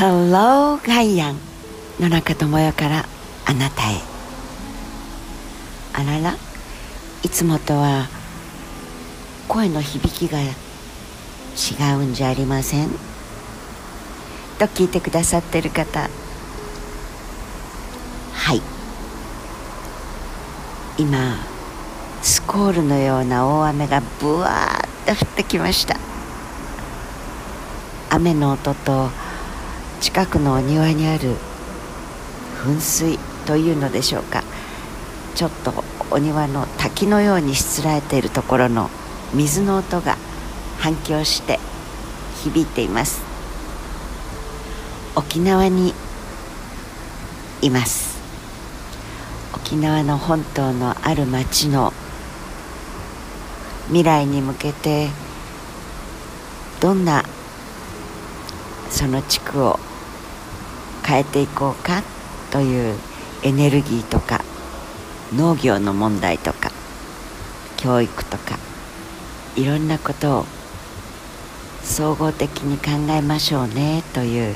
Hello ガイアン野中智代からあなたへ。あららいつもとは声の響きが違うんじゃありません？と聞いてくださってる方。はい。今スコールのような大雨がブワーッと降ってきました。雨の音と近くのお庭にある噴水というのでしょうか。ちょっとお庭の滝のようにしつらえているところの水の音が反響して響いています。沖縄にいます。沖縄の本島のある町の未来に向けてどんなその地区を変えていこうかというエネルギーとか農業の問題とか教育とかいろんなことを総合的に考えましょうねという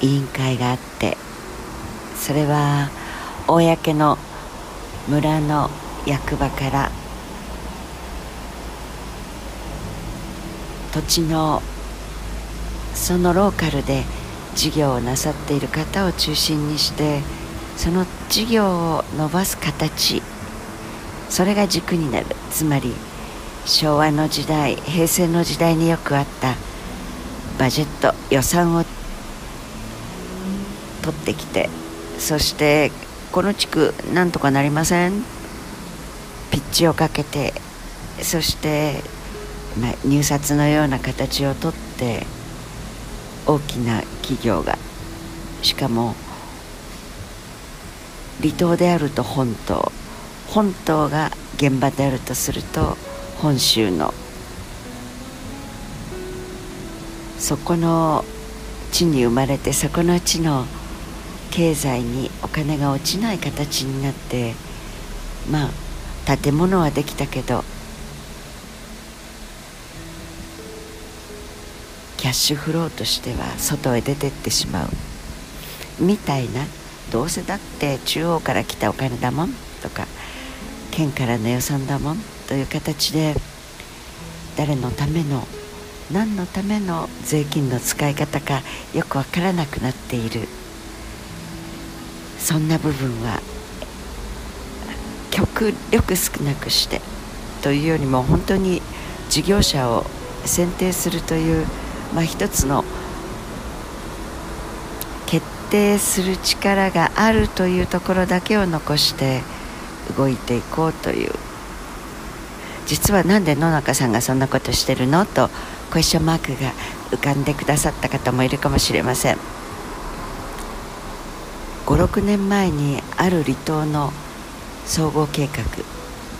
委員会があってそれは公の村の役場から土地のそのローカルで事業をなさっている方を中心にしてその事業を伸ばす形それが軸になる。つまり昭和の時代平成の時代によくあったバジェット予算を取ってきてそしてこの地区なんとかなりません？ピッチをかけてそして、まあ、入札のような形をとって大きな企業がしかも離島であると本島本島が現場であるとすると本州のそこの地に生まれてそこの地の経済にお金が落ちない形になってまあ建物はできたけどキャッシュフローとしては外へ出てってしまう。みたいな。どうせだって中央から来たお金だもん。とか。県からの予算だもん。という形で。誰のための。何のための。税金の使い方か。よくわからなくなっている。そんな部分は。極力少なくして。というよりも本当に事業者を選定するというまあ、一つの決定する力があるというところだけを残して動いていこうという。実は何で野中さんがそんなことしてるのとクエスチョンマークが浮かんでくださった方もいるかもしれません。56年前にある離島の総合計画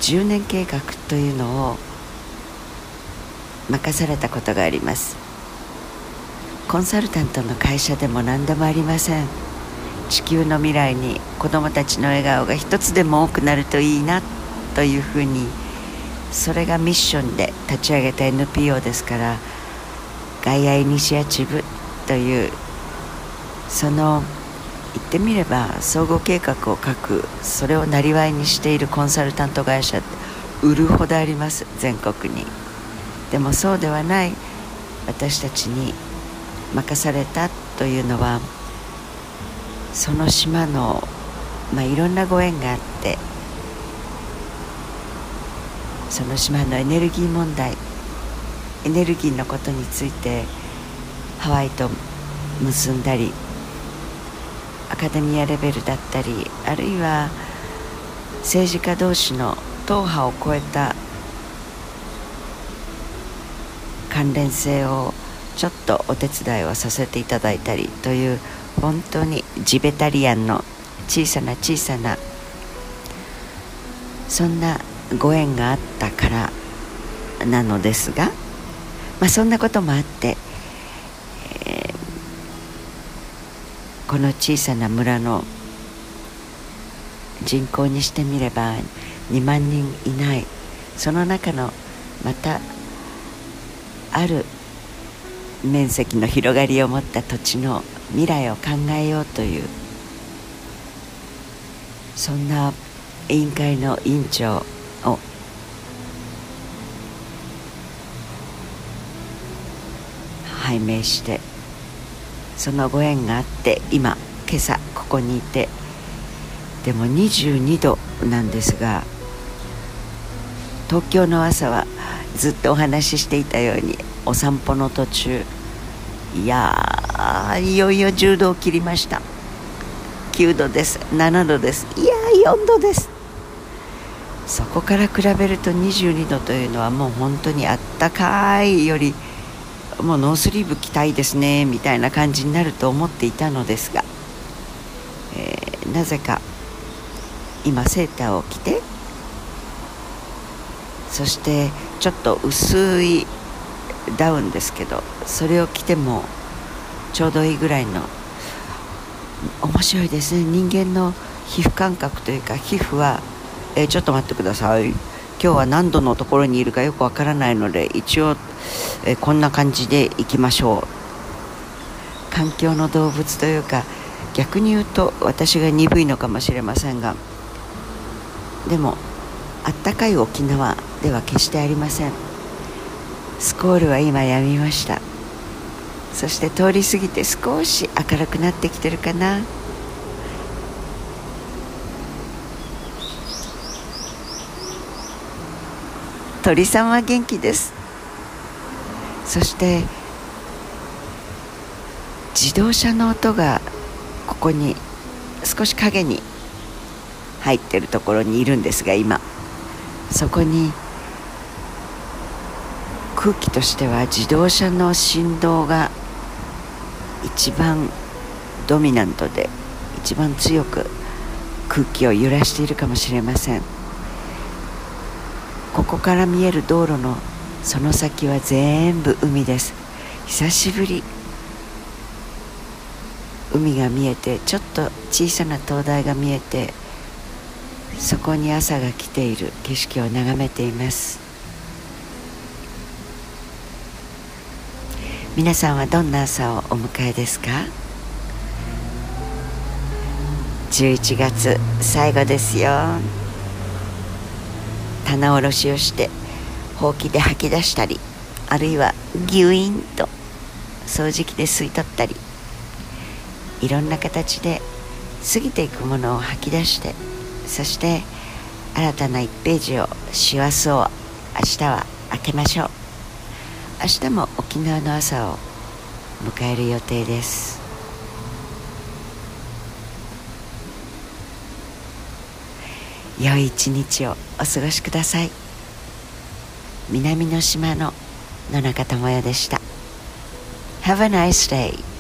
10年計画というのを任されたことがあります。コンサルタントの会社でも何でもありません。地球の未来に子どもたちの笑顔が一つでも多くなるといいなというふうにそれがミッションで立ち上げた NPO ですからガイアイニシアチブというその言ってみれば総合計画を書くそれをなりわいにしているコンサルタント会社って売るほどあります全国に。でもそうではない私たちに任されたというのはその島の、まあ、いろんなご縁があってその島のエネルギー問題エネルギーのことについてハワイと結んだりアカデミアレベルだったりあるいは政治家同士の党派を超えた関連性をちょっとお手伝いをさせていただいたりという本当にジベタリアンの小さな小さなそんなご縁があったからなのですが、まあ、そんなこともあって、えー、この小さな村の人口にしてみれば2万人いない。その中のまたある面積の広がりを持った土地の未来を考えようというそんな委員会の委員長を拝命してそのご縁があって今今朝ここにいてでも22度なんですが東京の朝はずっとお話ししていたようにお散歩の途中いやいよいよ10度を切りました。9度です。7度です。いや4度です。そこから比べると22度というのはもう本当にあったかいよりもうノースリーブ着たいですねみたいな感じになると思っていたのですが、えー、なぜか今セーターを着てそしてちょっと薄いダウンですけどそれを着てもちょうどいいぐらいの面白いですね。人間の皮膚感覚というか皮膚は、えー、ちょっと待ってください。今日は何度のところにいるかよくわからないので一応、えー、こんな感じでいきましょう。環境の動物というか逆に言うと私が鈍いのかもしれませんがでもあったかい沖縄では決してありません。スコールは今やみました。そして通り過ぎて少し明るくなってきてるかな。鳥さんは元気です。そして自動車の音がここに少し影に入ってるところにいるんですが今。そこに空気としては自動車の振動が一番ドミナントで一番強く空気を揺らしているかもしれません。ここから見える道路のその先は全部海です。久しぶり海が見えてちょっと小さな灯台が見えてそこに朝が来ている景色を眺めています。皆さんはどんな朝をお迎えですか？11月最後ですよ。棚卸しをしてほうきで吐き出したりあるいはギュインと掃除機で吸い取ったりいろんな形で過ぎていくものを吐き出してそして新たな1ページを師走を明日は開けましょう。明日も沖縄の朝を迎える予定です。良い一日をお過ごしください。南の島の野中智也でした。Have a nice day.